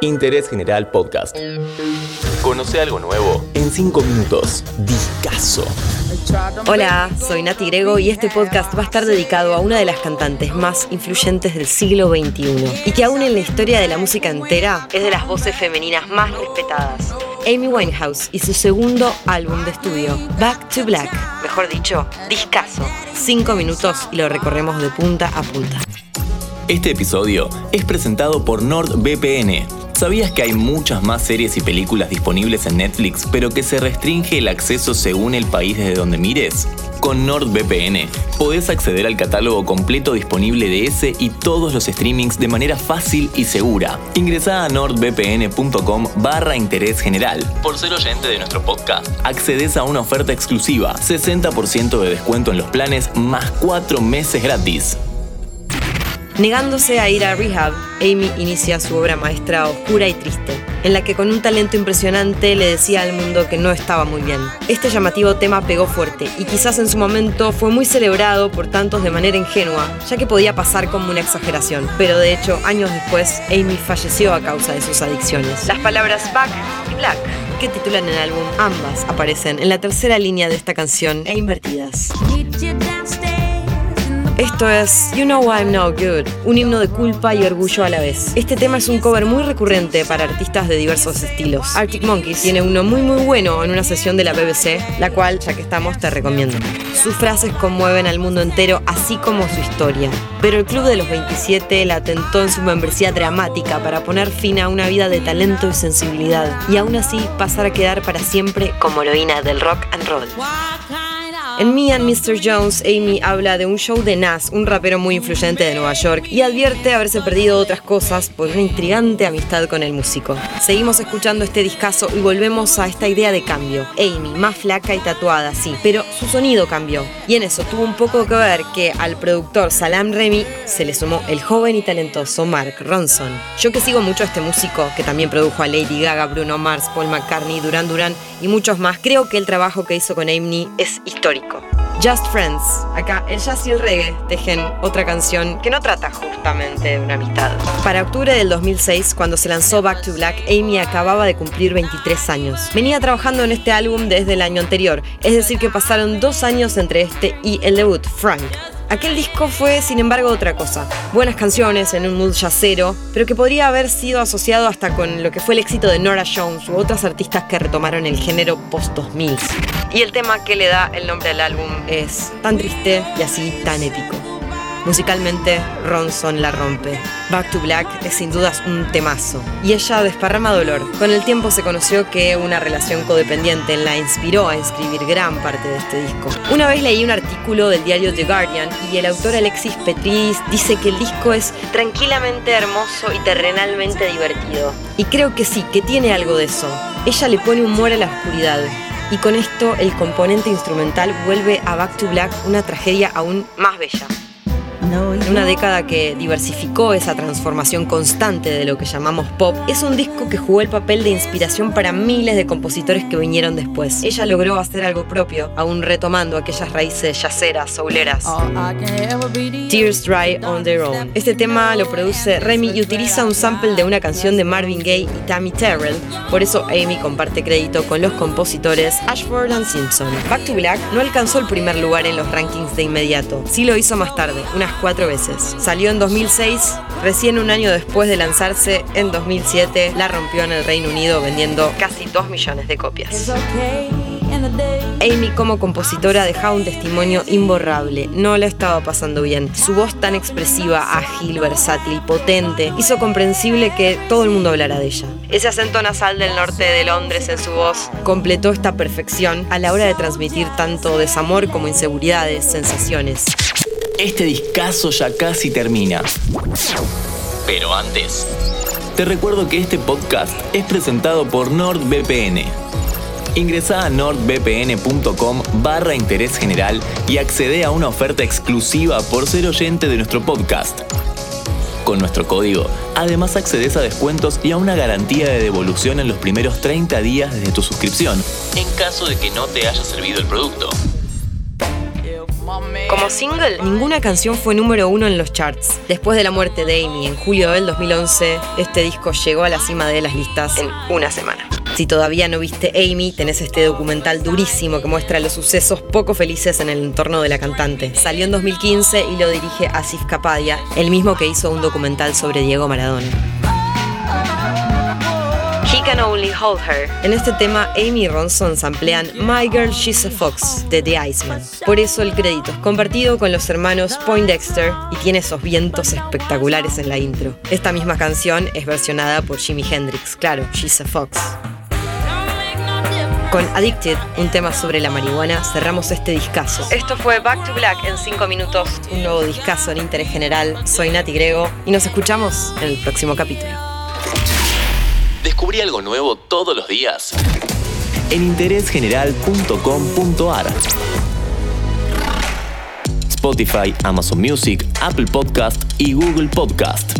Interés General Podcast. Conoce algo nuevo en 5 minutos. Discaso. Hola, soy Nati Grego y este podcast va a estar dedicado a una de las cantantes más influyentes del siglo XXI y que aún en la historia de la música entera es de las voces femeninas más respetadas. Amy Winehouse y su segundo álbum de estudio, Back to Black, mejor dicho, discaso. Cinco minutos y lo recorremos de punta a punta. Este episodio es presentado por NordVPN. ¿Sabías que hay muchas más series y películas disponibles en Netflix, pero que se restringe el acceso según el país desde donde mires? Con NordVPN podés acceder al catálogo completo disponible de ese y todos los streamings de manera fácil y segura. Ingresá a nordvpn.com barra interés general. Por ser oyente de nuestro podcast, accedes a una oferta exclusiva, 60% de descuento en los planes más 4 meses gratis. Negándose a ir a rehab, Amy inicia su obra maestra oscura y triste, en la que con un talento impresionante le decía al mundo que no estaba muy bien. Este llamativo tema pegó fuerte y quizás en su momento fue muy celebrado por tantos de manera ingenua, ya que podía pasar como una exageración. Pero de hecho, años después, Amy falleció a causa de sus adicciones. Las palabras back y black que titulan el álbum ambas aparecen en la tercera línea de esta canción e invertidas. Esto es You Know I'm No Good, un himno de culpa y orgullo a la vez. Este tema es un cover muy recurrente para artistas de diversos estilos. Arctic Monkeys tiene uno muy muy bueno en una sesión de la BBC, la cual, ya que estamos, te recomiendo. Sus frases conmueven al mundo entero, así como su historia. Pero el Club de los 27 la tentó en su membresía dramática para poner fin a una vida de talento y sensibilidad, y aún así pasar a quedar para siempre como heroína del rock and roll. En Me and Mr. Jones, Amy habla de un show de Nas, un rapero muy influyente de Nueva York, y advierte haberse perdido otras cosas por una intrigante amistad con el músico. Seguimos escuchando este discazo y volvemos a esta idea de cambio. Amy, más flaca y tatuada, sí, pero su sonido cambió. Y en eso tuvo un poco que ver que al productor Salam Remy se le sumó el joven y talentoso Mark Ronson. Yo que sigo mucho a este músico, que también produjo a Lady Gaga, Bruno Mars, Paul McCartney, Duran Duran y muchos más, creo que el trabajo que hizo con Amy es histórico. Just Friends. Acá el jazz y el reggae tejen otra canción que no trata justamente de una amistad. Para octubre del 2006, cuando se lanzó Back to Black, Amy acababa de cumplir 23 años. Venía trabajando en este álbum desde el año anterior, es decir que pasaron dos años entre este y el debut, Frank. Aquel disco fue, sin embargo, otra cosa. Buenas canciones en un mood yacero, pero que podría haber sido asociado hasta con lo que fue el éxito de Nora Jones u otras artistas que retomaron el género post-2000. Y el tema que le da el nombre al álbum es tan triste y así tan épico. Musicalmente, Ronson la rompe. Back to Black es sin dudas un temazo. Y ella desparrama dolor. Con el tiempo se conoció que una relación codependiente la inspiró a escribir gran parte de este disco. Una vez leí un artículo del diario The Guardian y el autor Alexis Petris dice que el disco es tranquilamente hermoso y terrenalmente divertido. Y creo que sí, que tiene algo de eso. Ella le pone humor a la oscuridad. Y con esto el componente instrumental vuelve a Back to Black una tragedia aún más bella. En una década que diversificó esa transformación constante de lo que llamamos pop, es un disco que jugó el papel de inspiración para miles de compositores que vinieron después. Ella logró hacer algo propio, aún retomando aquellas raíces yaceras, souleras. Tears Dry on Their Own. Este tema lo produce Remy y utiliza un sample de una canción de Marvin Gaye y Tammy Terrell, por eso Amy comparte crédito con los compositores Ashford and Simpson. Back to Black no alcanzó el primer lugar en los rankings de inmediato, sí lo hizo más tarde, unas cuatro veces. Salió en 2006, recién un año después de lanzarse, en 2007, la rompió en el Reino Unido vendiendo casi 2 millones de copias. Amy como compositora dejaba un testimonio imborrable, no la estaba pasando bien. Su voz tan expresiva, ágil, versátil, potente, hizo comprensible que todo el mundo hablara de ella. Ese acento nasal del norte de Londres en su voz completó esta perfección a la hora de transmitir tanto desamor como inseguridades, sensaciones. Este discazo ya casi termina. Pero antes, te recuerdo que este podcast es presentado por NordVPN. Ingresa a nordvpn.com barra interés general y accede a una oferta exclusiva por ser oyente de nuestro podcast. Con nuestro código, además accedes a descuentos y a una garantía de devolución en los primeros 30 días desde tu suscripción, en caso de que no te haya servido el producto. Como single, ninguna canción fue número uno en los charts. Después de la muerte de Amy en julio del 2011, este disco llegó a la cima de las listas en una semana. Si todavía no viste Amy, tenés este documental durísimo que muestra los sucesos poco felices en el entorno de la cantante. Salió en 2015 y lo dirige Asif Kapadia, el mismo que hizo un documental sobre Diego Maradona. Only Hold Her. En este tema, Amy y Ronson samplean My Girl She's a Fox de The Iceman. Por eso el crédito es compartido con los hermanos Poindexter y tiene esos vientos espectaculares en la intro. Esta misma canción es versionada por Jimi Hendrix, claro, She's a Fox. Con Addicted, un tema sobre la marihuana, cerramos este discazo. Esto fue Back to Black en 5 minutos, un nuevo discazo en interés general. Soy Nati Grego y nos escuchamos en el próximo capítulo. Descubrí algo nuevo todos los días en interésgeneral.com.ar. Spotify, Amazon Music, Apple Podcast y Google Podcast.